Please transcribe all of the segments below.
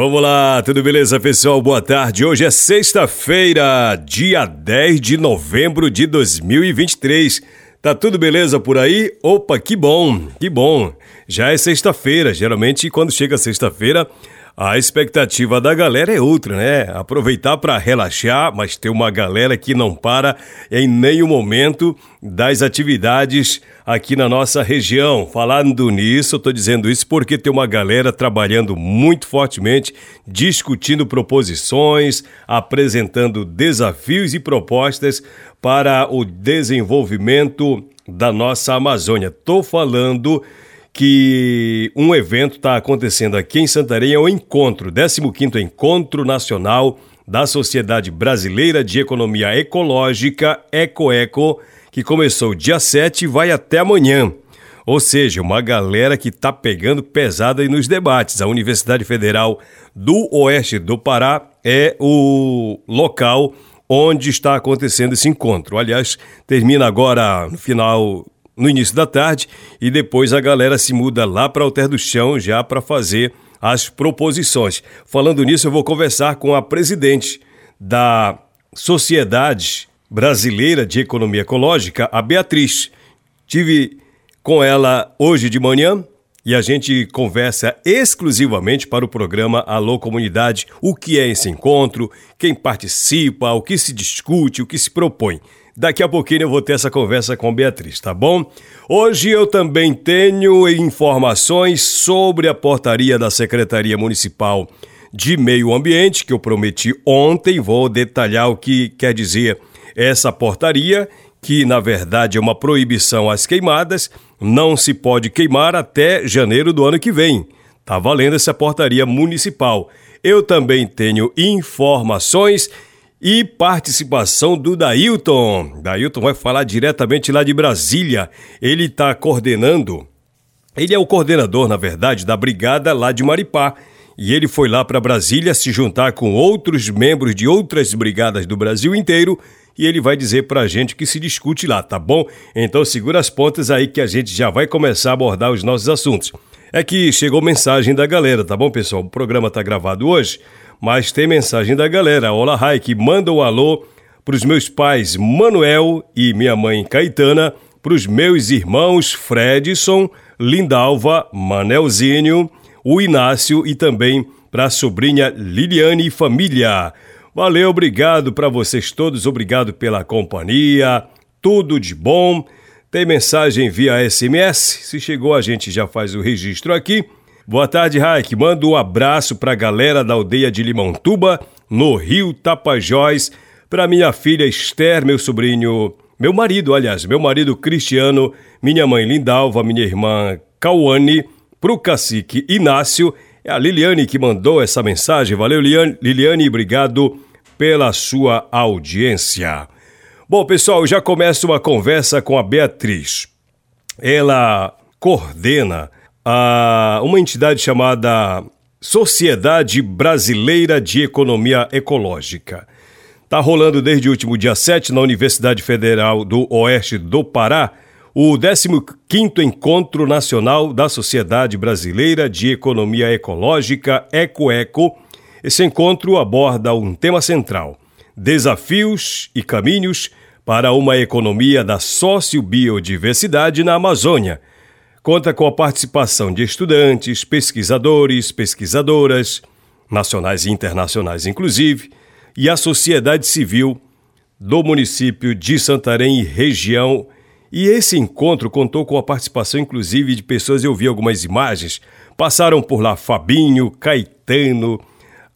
Vamos lá, tudo beleza, pessoal? Boa tarde. Hoje é sexta-feira, dia 10 de novembro de 2023. Tá tudo beleza por aí? Opa, que bom, que bom. Já é sexta-feira. Geralmente, quando chega sexta-feira, a expectativa da galera é outra, né? Aproveitar para relaxar, mas ter uma galera que não para em nenhum momento das atividades aqui na nossa região. Falando nisso, eu tô dizendo isso porque tem uma galera trabalhando muito fortemente, discutindo proposições, apresentando desafios e propostas para o desenvolvimento da nossa Amazônia. Tô falando que um evento está acontecendo aqui em Santarém, é o Encontro, 15º Encontro Nacional da Sociedade Brasileira de Economia Ecológica, EcoEco, que começou dia 7 e vai até amanhã. Ou seja, uma galera que está pegando pesada aí nos debates. A Universidade Federal do Oeste do Pará é o local onde está acontecendo esse encontro. Aliás, termina agora no final no início da tarde e depois a galera se muda lá para Alter do Chão já para fazer as proposições. Falando nisso, eu vou conversar com a presidente da Sociedade Brasileira de Economia Ecológica, a Beatriz. Tive com ela hoje de manhã e a gente conversa exclusivamente para o programa Alô Comunidade o que é esse encontro, quem participa, o que se discute, o que se propõe. Daqui a pouquinho eu vou ter essa conversa com Beatriz, tá bom? Hoje eu também tenho informações sobre a portaria da Secretaria Municipal de Meio Ambiente, que eu prometi ontem. Vou detalhar o que quer dizer essa portaria, que na verdade é uma proibição às queimadas. Não se pode queimar até janeiro do ano que vem. Tá valendo essa portaria municipal. Eu também tenho informações e participação do Dailton. Dailton vai falar diretamente lá de Brasília. Ele está coordenando, ele é o coordenador, na verdade, da brigada lá de Maripá. E ele foi lá para Brasília se juntar com outros membros de outras brigadas do Brasil inteiro e ele vai dizer para a gente que se discute lá, tá bom? Então segura as pontas aí que a gente já vai começar a abordar os nossos assuntos. É que chegou mensagem da galera, tá bom, pessoal? O programa tá gravado hoje, mas tem mensagem da galera. Olá, Rai, que manda um alô pros meus pais Manuel e minha mãe Caetana, pros meus irmãos Fredson, Lindalva, Manelzinho, o Inácio e também para a sobrinha Liliane e família. Valeu, obrigado para vocês todos, obrigado pela companhia, tudo de bom. Tem mensagem via SMS? Se chegou, a gente já faz o registro aqui. Boa tarde, Raik. Manda um abraço para a galera da aldeia de Limãotuba, no Rio Tapajós, para minha filha Esther, meu sobrinho, meu marido, aliás, meu marido Cristiano, minha mãe Lindalva, minha irmã Cauane, pro cacique Inácio. É a Liliane que mandou essa mensagem. Valeu, Liliane, obrigado pela sua audiência. Bom, pessoal, já começa uma conversa com a Beatriz. Ela coordena a uma entidade chamada Sociedade Brasileira de Economia Ecológica. Está rolando desde o último dia 7 na Universidade Federal do Oeste do Pará o 15º Encontro Nacional da Sociedade Brasileira de Economia Ecológica, EcoEco. Esse encontro aborda um tema central: desafios e caminhos para uma economia da sociobiodiversidade na Amazônia – conta com a participação de estudantes, pesquisadores, pesquisadoras, nacionais e internacionais inclusive, e a sociedade civil do município de Santarém e região. E esse encontro contou com a participação inclusive de pessoas, eu vi algumas imagens, passaram por lá Fabinho, Caetano,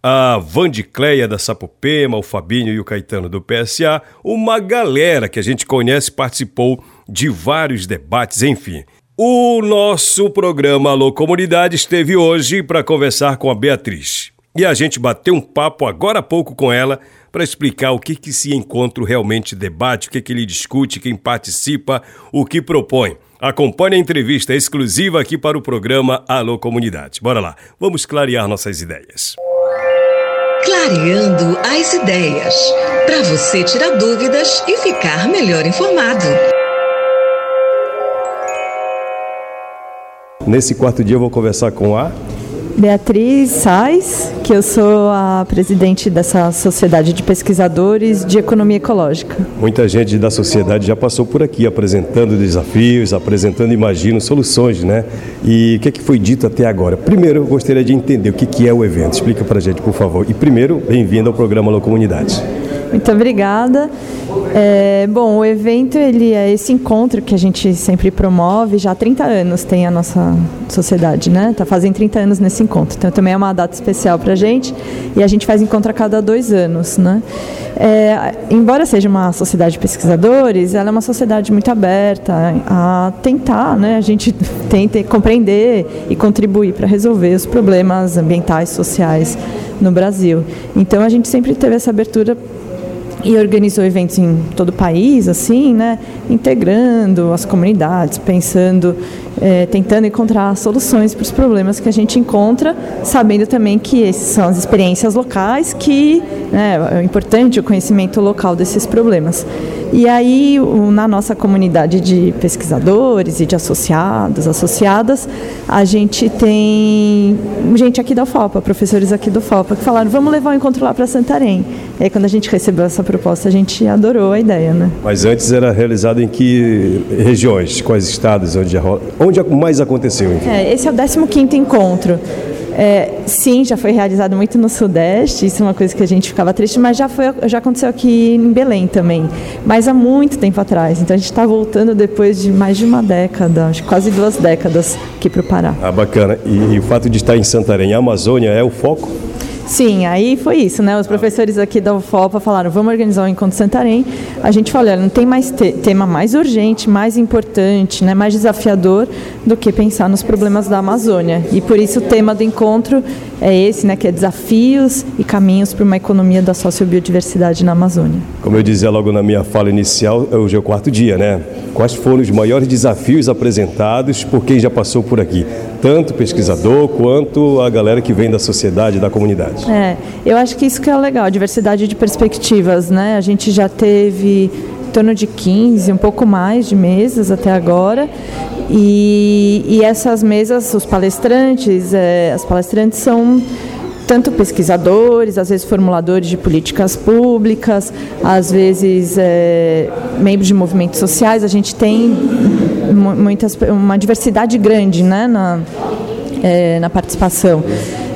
a Vandicleia da Sapopema, o Fabinho e o Caetano do PSA, uma galera que a gente conhece participou de vários debates, enfim. O nosso programa Alô Comunidade esteve hoje para conversar com a Beatriz. E a gente bateu um papo agora há pouco com ela para explicar o que, que esse encontro realmente debate, o que, que ele discute, quem participa, o que propõe. Acompanhe a entrevista exclusiva aqui para o programa Alô Comunidade. Bora lá, vamos clarear nossas ideias. Clareando as ideias. Para você tirar dúvidas e ficar melhor informado. Nesse quarto dia eu vou conversar com a Beatriz Sais, que eu sou a presidente dessa sociedade de pesquisadores de economia ecológica. Muita gente da sociedade já passou por aqui apresentando desafios, apresentando, imagino, soluções, né? E o que, é que foi dito até agora? Primeiro, eu gostaria de entender o que, que é o evento. Explica para a gente, por favor. E primeiro, bem-vindo ao programa Alô Comunidade. Muito obrigada. É, bom, o evento ele é esse encontro que a gente sempre promove, já há 30 anos tem a nossa sociedade, né? Está fazendo 30 anos nesse encontro. Então também é uma data especial para a gente e a gente faz encontro a cada dois anos, né? É, embora seja uma sociedade de pesquisadores, ela é uma sociedade muito aberta a tentar, né? A gente tenta compreender e contribuir para resolver os problemas ambientais, sociais no Brasil. Então a gente sempre teve essa abertura e organizou eventos em todo o país, assim, né, integrando as comunidades, pensando, é, tentando encontrar soluções para os problemas que a gente encontra, sabendo também que são as experiências locais, que né, é importante o conhecimento local desses problemas. E aí, na nossa comunidade de pesquisadores e de associados, associadas, a gente tem gente aqui da UFOPA, professores aqui do UFOPA, que falaram, vamos levar o encontro lá para Santarém. Aí, quando a gente recebeu essa proposta, a gente adorou a ideia, né? Mas antes era realizado em que regiões, quais estados, onde, onde mais aconteceu? É, esse é o 15º encontro. É, sim, já foi realizado muito no Sudeste, isso é uma coisa que a gente ficava triste, mas já, foi, já aconteceu aqui em Belém também, mas há muito tempo atrás. Então a gente está voltando depois de mais de uma década, acho quase duas décadas aqui para o Pará. Ah, bacana. E, e o fato de estar em Santarém, a Amazônia é o foco? Sim, aí foi isso, né? Os professores aqui da UFOPA falaram, vamos organizar o um Encontro Santarém. A gente falou, olha, não tem mais te tema mais urgente, mais importante, né, mais desafiador do que pensar nos problemas da Amazônia. E por isso o tema do encontro é esse, né, que é desafios e caminhos para uma economia da sociobiodiversidade na Amazônia. Como eu dizia logo na minha fala inicial, hoje é o quarto dia, né? Quais foram os maiores desafios apresentados por quem já passou por aqui? Tanto pesquisador quanto a galera que vem da sociedade, da comunidade. É, eu acho que isso que é legal, diversidade de perspectivas, né? A gente já teve torno de 15, um pouco mais de mesas até agora. E, e essas mesas, os palestrantes, é, as palestrantes são tanto pesquisadores, às vezes formuladores de políticas públicas, às vezes é, membros de movimentos sociais. A gente tem muitas, uma diversidade grande né, na, é, na participação.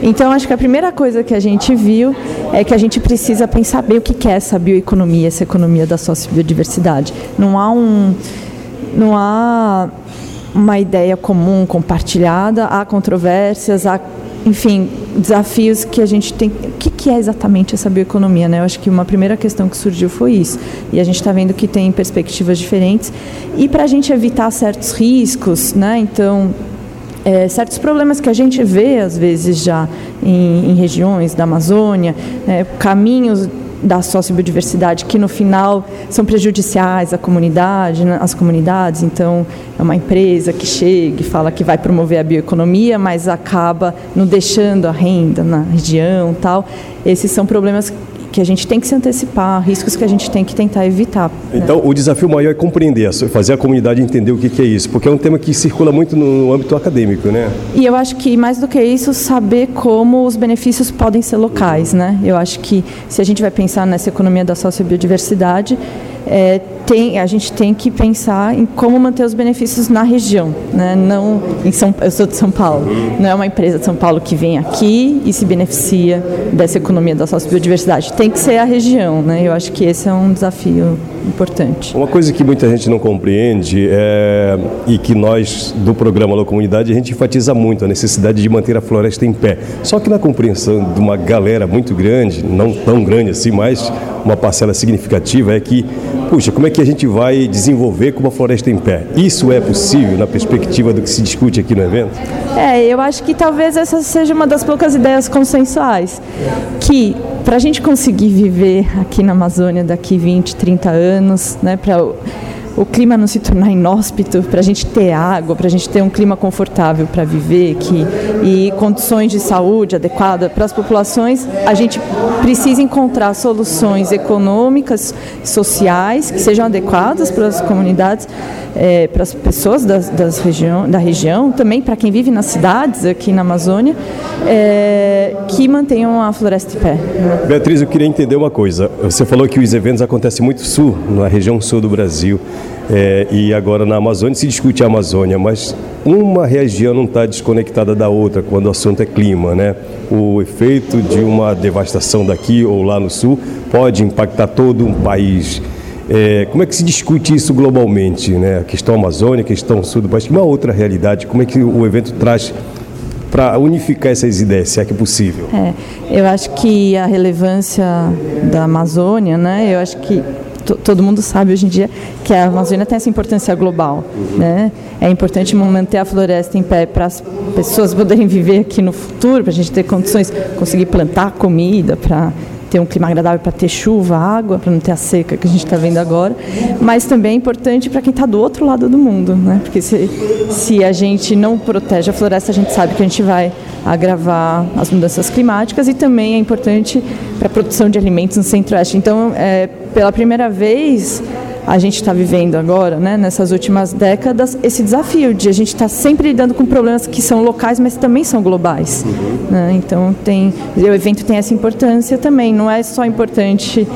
Então, acho que a primeira coisa que a gente viu é que a gente precisa pensar bem o que é essa bioeconomia, essa economia da sociobiodiversidade. Não há um, não há uma ideia comum compartilhada, há controvérsias, há enfim, desafios que a gente tem. O que, é exatamente essa bioeconomia? Né? Eu acho que uma primeira questão que surgiu foi isso. E a gente está vendo que tem perspectivas diferentes. E para a gente evitar certos riscos, né? então, é, certos problemas que a gente vê, às vezes, já em, em regiões da Amazônia, é, caminhos da sociobiodiversidade que no final são prejudiciais à comunidade, né, às comunidades. Então, é uma empresa que chega e fala que vai promover a bioeconomia, mas acaba não deixando a renda na região, tal. Esses são problemas que a gente tem que se antecipar, riscos que a gente tem que tentar evitar. Né? Então, né? o desafio maior é compreender, fazer a comunidade entender o que é isso, porque é um tema que circula muito no âmbito acadêmico, né? E eu acho que, mais do que isso, saber como os benefícios podem ser locais, né? Eu acho que, se a gente vai pensar nessa economia da sociobiodiversidade, é, tem, a gente tem que pensar em como manter os benefícios na região, né? não em São, eu sou de São Paulo, não é uma empresa de São Paulo que vem aqui e se beneficia dessa economia da sociobiodiversidade, tem que ser a região, né? eu acho que esse é um desafio importante. Uma coisa que muita gente não compreende é, e que nós do programa Alô Comunidade a gente enfatiza muito a necessidade de manter a floresta em pé, só que na compreensão de uma galera muito grande, não tão grande assim, mas uma parcela significativa é que, puxa, como é que a gente vai desenvolver com uma floresta em pé? Isso é possível na perspectiva do que se discute aqui no evento? É, eu acho que talvez essa seja uma das poucas ideias consensuais, que para a gente conseguir viver aqui na Amazônia daqui 20, 30 anos, né, para o clima não se tornar inóspito, para a gente ter água, para a gente ter um clima confortável para viver que, e condições de saúde adequadas para as populações, a gente precisa encontrar soluções econômicas, sociais, que sejam adequadas para as comunidades, é, para as pessoas das, das região, da região, também para quem vive nas cidades aqui na Amazônia, é, que mantenham a floresta em pé. Beatriz, eu queria entender uma coisa. Você falou que os eventos acontecem muito sul, na região sul do Brasil. É, e agora na Amazônia se discute a Amazônia, mas uma região não está desconectada da outra quando o assunto é clima, né? O efeito de uma devastação daqui ou lá no sul pode impactar todo um país. É, como é que se discute isso globalmente, né? A questão Amazônia, a questão sul do país, uma outra realidade. Como é que o evento traz para unificar essas ideias, se é que é possível? É, eu acho que a relevância da Amazônia, né? Eu acho que todo mundo sabe hoje em dia que a Amazônia tem essa importância global. Uhum. Né? É importante manter a floresta em pé para as pessoas poderem viver aqui no futuro, para a gente ter condições, conseguir plantar comida, para ter um clima agradável para ter chuva, água, para não ter a seca que a gente está vendo agora, mas também é importante para quem está do outro lado do mundo, né? porque se, se a gente não protege a floresta, a gente sabe que a gente vai agravar as mudanças climáticas e também é importante para a produção de alimentos no centro-oeste. Então, é, pela primeira vez, a gente está vivendo agora, né, nessas últimas décadas, esse desafio de a gente estar tá sempre lidando com problemas que são locais, mas também são globais. Uhum. Né? Então, tem, o evento tem essa importância também. Não é só importante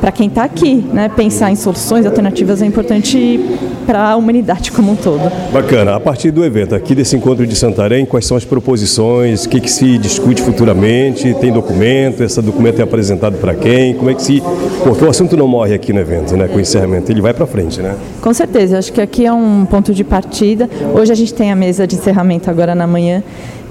para quem está aqui, né? Pensar em soluções alternativas é importante para a humanidade como um todo. Bacana. A partir do evento aqui desse encontro de Santarém, quais são as proposições? O que, que se discute futuramente? Tem documento? Esse documento é apresentado para quem? Como é que se... Porque o assunto não morre aqui no evento, né? Com o encerramento. Ele vai para frente, né? Com certeza. Acho que aqui é um ponto de partida. Hoje a gente tem a mesa de encerramento agora na manhã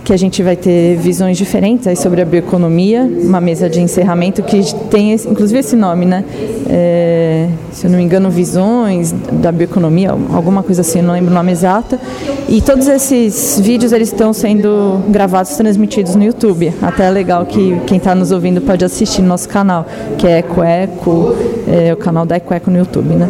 que a gente vai ter visões diferentes sobre a bioeconomia, uma mesa de encerramento que tem inclusive esse nome, né? É, se eu não me engano, visões da bioeconomia, alguma coisa assim, não lembro o nome exato. E todos esses vídeos eles estão sendo gravados, transmitidos no YouTube. Até é legal que quem está nos ouvindo pode assistir no nosso canal, que é Ecoeco, é, o canal da Ecoeco no YouTube, né?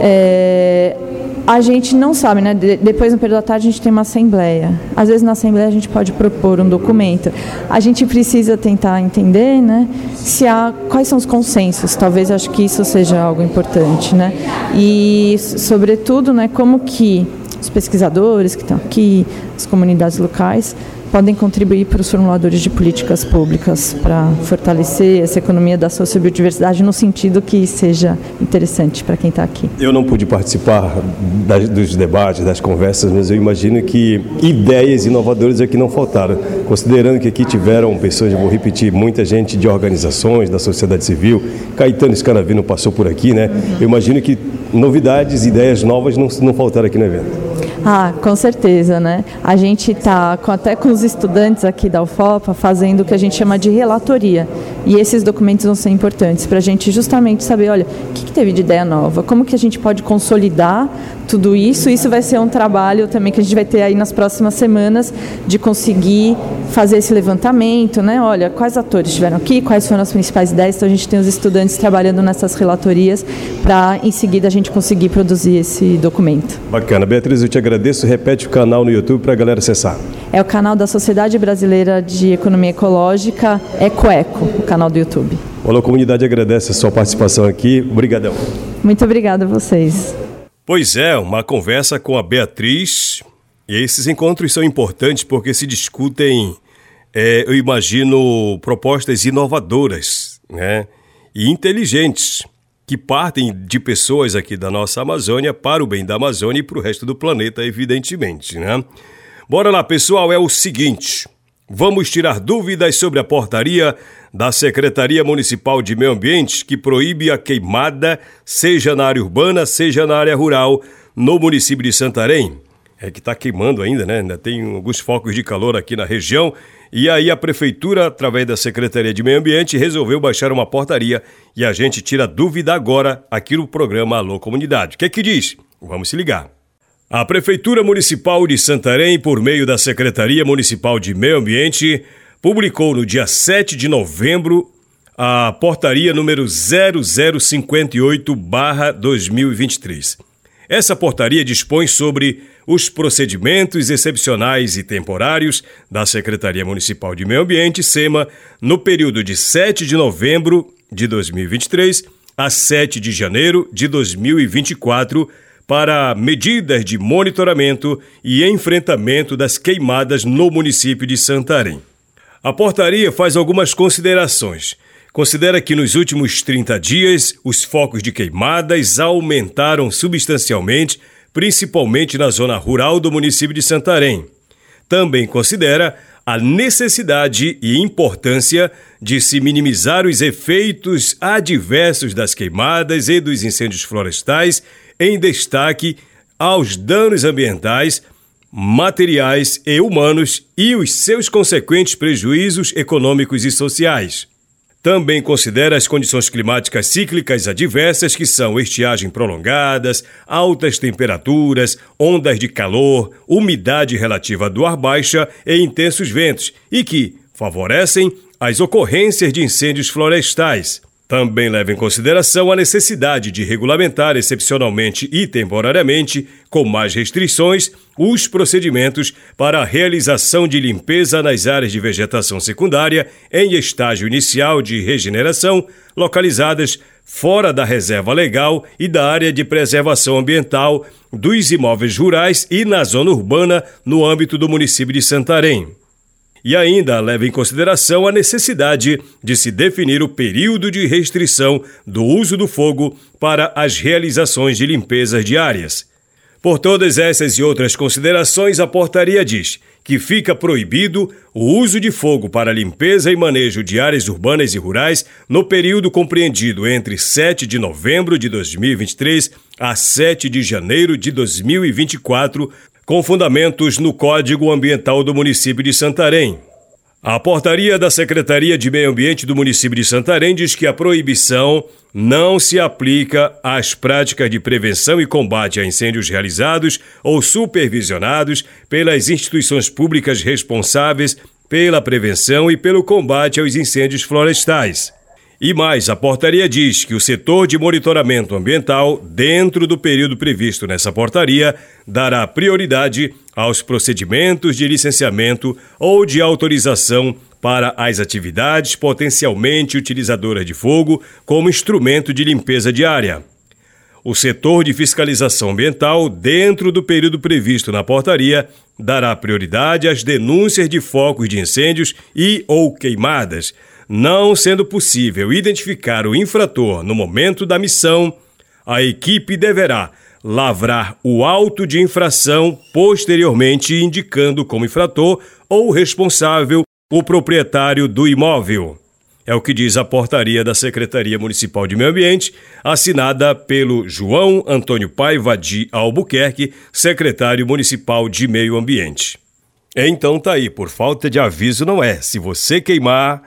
É, a gente não sabe, né? De, depois no período da tarde a gente tem uma assembleia. Às vezes na assembleia a gente pode propor um documento. A gente precisa tentar entender, né? Se há quais são os consensos. Talvez acho que isso seja algo importante, né? E sobretudo, né? Como que os pesquisadores que estão aqui, as comunidades locais podem contribuir para os formuladores de políticas públicas para fortalecer essa economia da sociobiodiversidade no sentido que seja interessante para quem está aqui. Eu não pude participar das, dos debates, das conversas, mas eu imagino que ideias inovadoras aqui não faltaram. Considerando que aqui tiveram pessoas, vou repetir, muita gente de organizações, da sociedade civil, Caetano Scanavino passou por aqui, né? Eu imagino que novidades, ideias novas não, não faltaram aqui no evento. Ah, com certeza, né? A gente está até com os estudantes aqui da UFOPA fazendo o que a gente chama de relatoria. E esses documentos vão ser importantes para a gente justamente saber, olha, o que, que, teve de ideia nova, como que a gente pode consolidar tudo isso. Isso vai ser um trabalho também que a gente vai ter aí nas próximas semanas de conseguir fazer esse levantamento, né? Olha, quais atores estiveram aqui, quais foram as principais ideias. Então a gente tem os estudantes trabalhando nessas relatorias para em seguida a gente conseguir produzir esse documento. Bacana. Beatriz, eu te agradeço. Repete o canal no YouTube para a galera acessar. É o canal da Sociedade Brasileira de Economia Ecológica, Ecoeco, o canal do YouTube. Olá, a comunidade agradece a sua participação aqui. Obrigadão. Muito obrigada a vocês. Pois é, uma conversa com a Beatriz. E esses encontros são importantes porque se discutem, é, eu imagino, propostas inovadoras né? e inteligentes que partem de pessoas aqui da nossa Amazônia para o bem da Amazônia e para o resto do planeta, evidentemente, né? Bora lá, pessoal, é o seguinte. Vamos tirar dúvidas sobre a portaria da Secretaria Municipal de Meio Ambiente que proíbe a queimada, seja na área urbana, seja na área rural, no município de Santarém. É que está queimando ainda, né? Ainda tem alguns focos de calor aqui na região. E aí a prefeitura, através da Secretaria de Meio Ambiente, resolveu baixar uma portaria e a gente tira dúvida agora aqui no programa Alô Comunidade. O que é que diz? Vamos se ligar. A Prefeitura Municipal de Santarém, por meio da Secretaria Municipal de Meio Ambiente, publicou no dia 7 de novembro a portaria número 0058/2023. Essa portaria dispõe sobre os procedimentos excepcionais e temporários da Secretaria Municipal de Meio Ambiente, SEMA, no período de 7 de novembro de 2023 a 7 de janeiro de 2024 para medidas de monitoramento e enfrentamento das queimadas no município de Santarém. A portaria faz algumas considerações. Considera que nos últimos 30 dias os focos de queimadas aumentaram substancialmente, principalmente na zona rural do município de Santarém. Também considera a necessidade e importância de se minimizar os efeitos adversos das queimadas e dos incêndios florestais em destaque aos danos ambientais, materiais e humanos e os seus consequentes prejuízos econômicos e sociais. Também considera as condições climáticas cíclicas adversas, que são estiagem prolongadas, altas temperaturas, ondas de calor, umidade relativa do ar baixa e intensos ventos, e que favorecem as ocorrências de incêndios florestais. Também leva em consideração a necessidade de regulamentar excepcionalmente e temporariamente, com mais restrições, os procedimentos para a realização de limpeza nas áreas de vegetação secundária em estágio inicial de regeneração, localizadas fora da reserva legal e da área de preservação ambiental dos imóveis rurais e na zona urbana no âmbito do município de Santarém e ainda leva em consideração a necessidade de se definir o período de restrição do uso do fogo para as realizações de limpezas diárias. Por todas essas e outras considerações, a portaria diz que fica proibido o uso de fogo para limpeza e manejo de áreas urbanas e rurais no período compreendido entre 7 de novembro de 2023 a 7 de janeiro de 2024, com fundamentos no Código Ambiental do município de Santarém. A portaria da Secretaria de Meio Ambiente do município de Santarém diz que a proibição não se aplica às práticas de prevenção e combate a incêndios realizados ou supervisionados pelas instituições públicas responsáveis pela prevenção e pelo combate aos incêndios florestais. E mais, a portaria diz que o setor de monitoramento ambiental, dentro do período previsto nessa portaria, dará prioridade aos procedimentos de licenciamento ou de autorização para as atividades potencialmente utilizadoras de fogo como instrumento de limpeza diária. O setor de fiscalização ambiental, dentro do período previsto na portaria, dará prioridade às denúncias de focos de incêndios e ou queimadas não sendo possível identificar o infrator no momento da missão, a equipe deverá lavrar o auto de infração, posteriormente indicando como infrator ou responsável o proprietário do imóvel. É o que diz a portaria da Secretaria Municipal de Meio Ambiente, assinada pelo João Antônio Paiva de Albuquerque, secretário municipal de Meio Ambiente. Então tá aí, por falta de aviso não é. Se você queimar,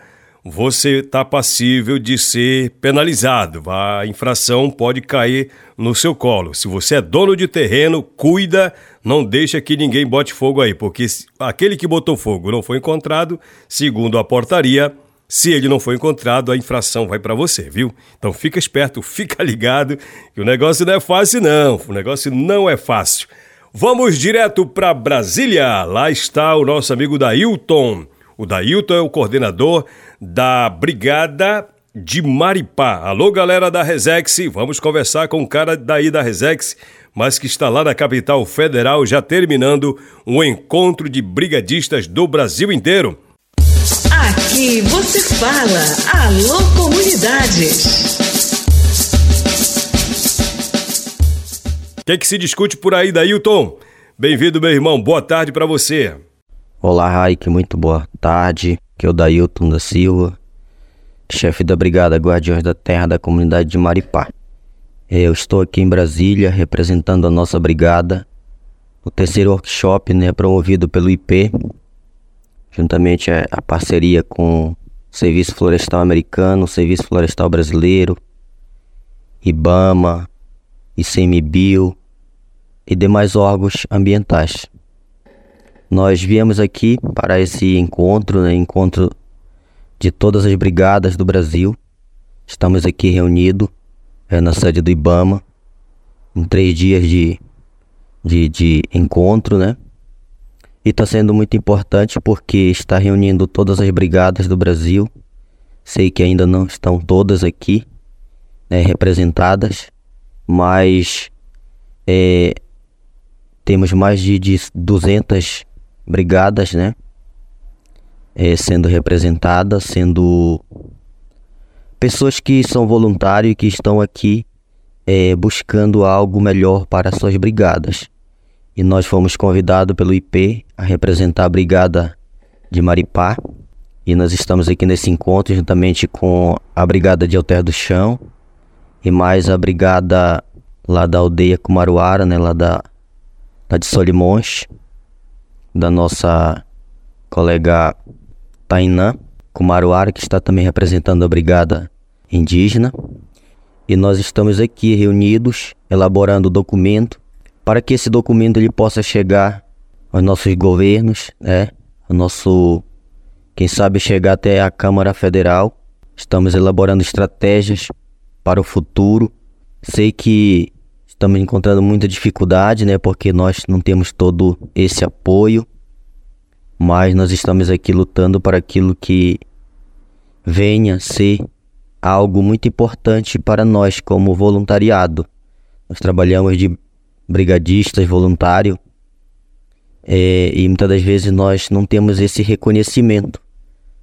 você está passível de ser penalizado. A infração pode cair no seu colo. Se você é dono de terreno, cuida, não deixa que ninguém bote fogo aí, porque aquele que botou fogo não foi encontrado, segundo a portaria, se ele não foi encontrado, a infração vai para você, viu? Então fica esperto, fica ligado, que o negócio não é fácil não. O negócio não é fácil. Vamos direto para Brasília. Lá está o nosso amigo Dailton. O Dailton é o coordenador da Brigada de Maripá. Alô, galera da Resex, vamos conversar com o cara daí da Resex, mas que está lá na capital federal, já terminando um encontro de brigadistas do Brasil inteiro. Aqui você fala, alô comunidades. que é que se discute por aí, Dailton? Bem-vindo, meu irmão. Boa tarde para você. Olá, Raik. Muito boa tarde. Que é o Dailton da Silva, chefe da Brigada Guardiões da Terra da comunidade de Maripá. Eu estou aqui em Brasília representando a nossa brigada. O terceiro workshop né, promovido pelo IP, juntamente a, a parceria com o Serviço Florestal Americano, o Serviço Florestal Brasileiro, IBAMA, ICMBio e demais órgãos ambientais. Nós viemos aqui para esse encontro, né, encontro de todas as brigadas do Brasil. Estamos aqui reunidos é, na sede do IBAMA, em três dias de, de, de encontro, né? E está sendo muito importante porque está reunindo todas as brigadas do Brasil. Sei que ainda não estão todas aqui né, representadas, mas é, temos mais de, de 200 brigadas, né? É, sendo representadas, sendo pessoas que são voluntários e que estão aqui é, buscando algo melhor para suas brigadas. E nós fomos convidados pelo IP a representar a brigada de Maripá. E nós estamos aqui nesse encontro juntamente com a brigada de Alter do Chão e mais a brigada lá da aldeia Kumaruara, né, lá da, da de Solimões, da nossa colega Tainã Kumaruara, que está também representando a brigada indígena, e nós estamos aqui reunidos elaborando o documento para que esse documento ele possa chegar aos nossos governos, né? Ao nosso, quem sabe chegar até a Câmara Federal. Estamos elaborando estratégias para o futuro. Sei que estamos encontrando muita dificuldade, né? Porque nós não temos todo esse apoio, mas nós estamos aqui lutando para aquilo que venha ser algo muito importante para nós como voluntariado. Nós trabalhamos de brigadistas voluntário é, e muitas das vezes nós não temos esse reconhecimento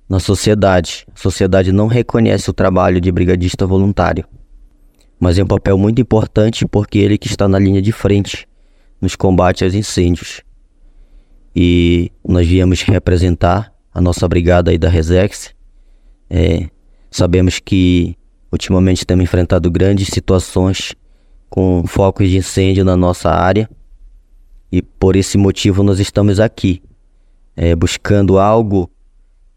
na sociedade. A sociedade não reconhece o trabalho de brigadista voluntário, mas é um papel muito importante porque ele que está na linha de frente nos combates aos incêndios. E nós viemos representar a nossa brigada aí da Resex, é, Sabemos que ultimamente temos enfrentado grandes situações com focos de incêndio na nossa área e por esse motivo nós estamos aqui, é, buscando algo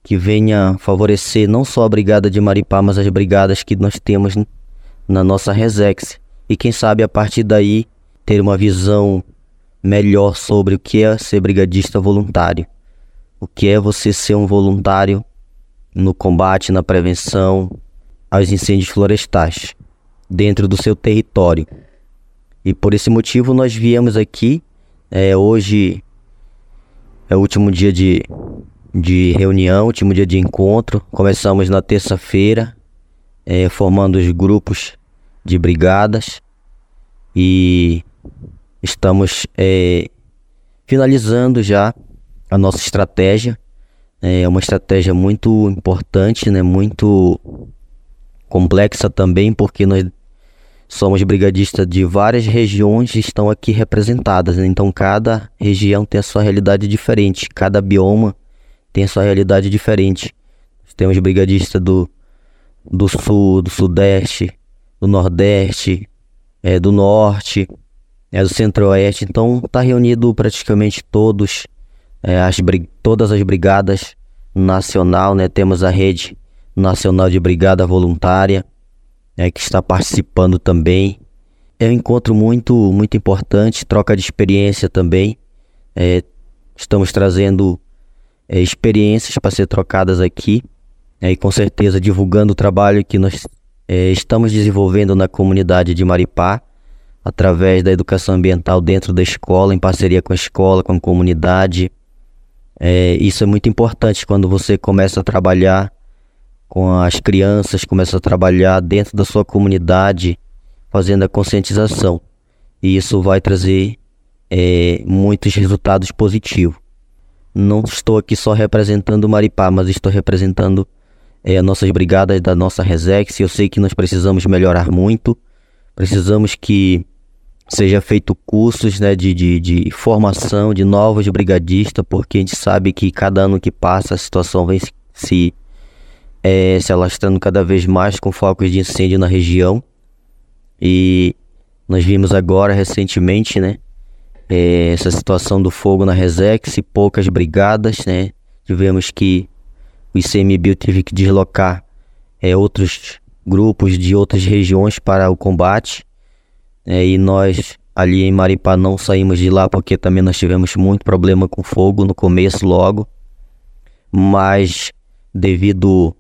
que venha favorecer não só a Brigada de Maripá, mas as brigadas que nós temos na nossa Resex. E quem sabe a partir daí ter uma visão melhor sobre o que é ser brigadista voluntário. O que é você ser um voluntário no combate, na prevenção aos incêndios florestais dentro do seu território. E por esse motivo nós viemos aqui. É, hoje é o último dia de, de reunião, último dia de encontro. Começamos na terça-feira, é, formando os grupos de brigadas e estamos é, finalizando já a nossa estratégia é uma estratégia muito importante, né? Muito complexa também, porque nós somos brigadistas de várias regiões e estão aqui representadas. Né? Então cada região tem a sua realidade diferente, cada bioma tem a sua realidade diferente. Temos brigadistas do, do sul, do sudeste, do nordeste, é, do norte, é, do centro-oeste. Então está reunido praticamente todos é, as, todas as brigadas nacional, né? Temos a rede nacional de brigada voluntária, é, que está participando também. É um encontro muito, muito importante, troca de experiência também. É, estamos trazendo é, experiências para ser trocadas aqui é, e com certeza divulgando o trabalho que nós é, estamos desenvolvendo na comunidade de Maripá através da educação ambiental dentro da escola, em parceria com a escola, com a comunidade, é, isso é muito importante quando você começa a trabalhar com as crianças, começa a trabalhar dentro da sua comunidade, fazendo a conscientização. E isso vai trazer é, muitos resultados positivos. Não estou aqui só representando Maripá, mas estou representando é, as nossas brigadas da nossa Resex. Eu sei que nós precisamos melhorar muito, precisamos que seja feito cursos né, de, de, de formação de novos brigadistas, porque a gente sabe que cada ano que passa a situação vem se, é, se alastrando cada vez mais com focos de incêndio na região. E nós vimos agora recentemente, né, é, essa situação do fogo na Resex poucas brigadas, né? Tivemos que o ICMBio teve que deslocar é, outros grupos de outras regiões para o combate. É, e nós ali em Maripá não saímos de lá porque também nós tivemos muito problema com fogo no começo logo. Mas devido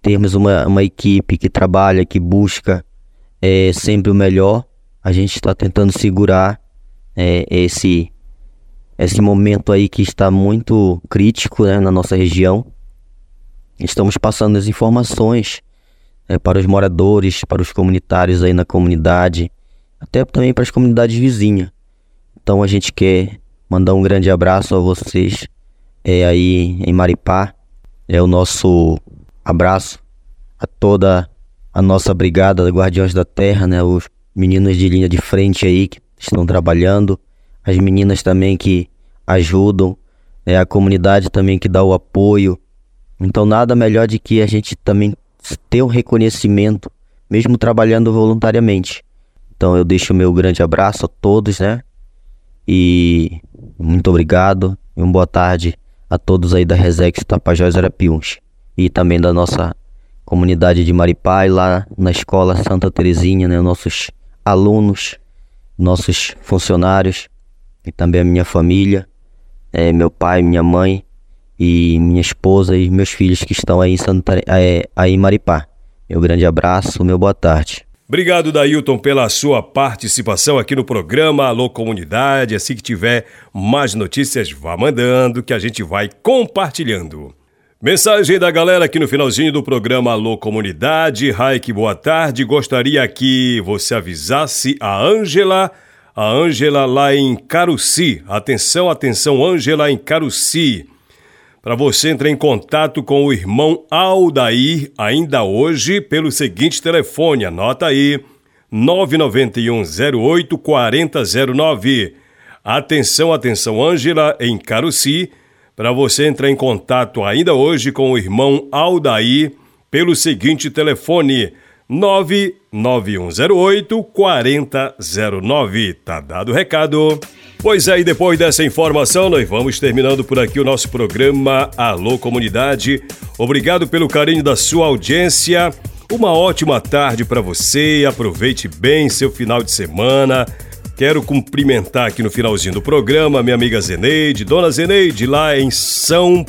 termos uma, uma equipe que trabalha, que busca é, sempre o melhor, a gente está tentando segurar é, esse esse momento aí que está muito crítico né, na nossa região. Estamos passando as informações é, para os moradores, para os comunitários aí na comunidade, até também para as comunidades vizinhas. Então a gente quer mandar um grande abraço a vocês é, aí em Maripá. É o nosso abraço a toda a nossa brigada Guardiões da Terra, né? Os meninos de linha de frente aí que estão trabalhando, as meninas também que ajudam, é a comunidade também que dá o apoio. Então nada melhor de que a gente também ter um reconhecimento, mesmo trabalhando voluntariamente. Então eu deixo o meu grande abraço a todos, né? E muito obrigado e uma boa tarde a todos aí da Resex Tapajós Arapiuns e também da nossa comunidade de Maripá e lá na escola Santa Terezinha, né? Nossos alunos, nossos funcionários e também a minha família, é, meu pai, minha mãe e minha esposa e meus filhos que estão aí em, Santa, é, aí em Maripá. Meu grande abraço, meu boa tarde. Obrigado, Dailton, pela sua participação aqui no programa Alô Comunidade. Assim que tiver mais notícias, vá mandando que a gente vai compartilhando. Mensagem da galera aqui no finalzinho do programa Alô Comunidade. Raik, boa tarde. Gostaria que você avisasse a Ângela a Ângela lá em Caruci. Atenção, atenção, Ângela em Caruci. Para você entrar em contato com o irmão Aldair ainda hoje pelo seguinte telefone, anota aí: 99108 4009. Atenção, atenção, Ângela em Caruci, para você entrar em contato ainda hoje com o irmão Aldair pelo seguinte telefone: 99108 4009. Tá dado o recado. Pois é, e depois dessa informação, nós vamos terminando por aqui o nosso programa Alô Comunidade. Obrigado pelo carinho da sua audiência. Uma ótima tarde para você. Aproveite bem seu final de semana. Quero cumprimentar aqui no finalzinho do programa minha amiga Zeneide, dona Zeneide, lá em São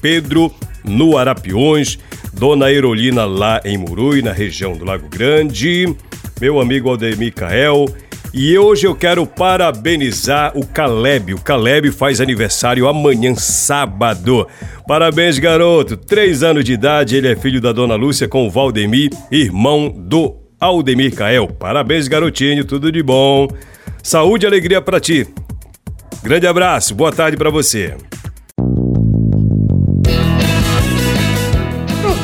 Pedro, no Arapiões. Dona Aerolina lá em Murui, na região do Lago Grande, meu amigo Aldemir Cael. E hoje eu quero parabenizar o Caleb. O Caleb faz aniversário amanhã, sábado. Parabéns, garoto. Três anos de idade, ele é filho da Dona Lúcia com o Valdemir, irmão do Aldemir Cael. Parabéns, garotinho, tudo de bom. Saúde e alegria para ti. Grande abraço, boa tarde para você.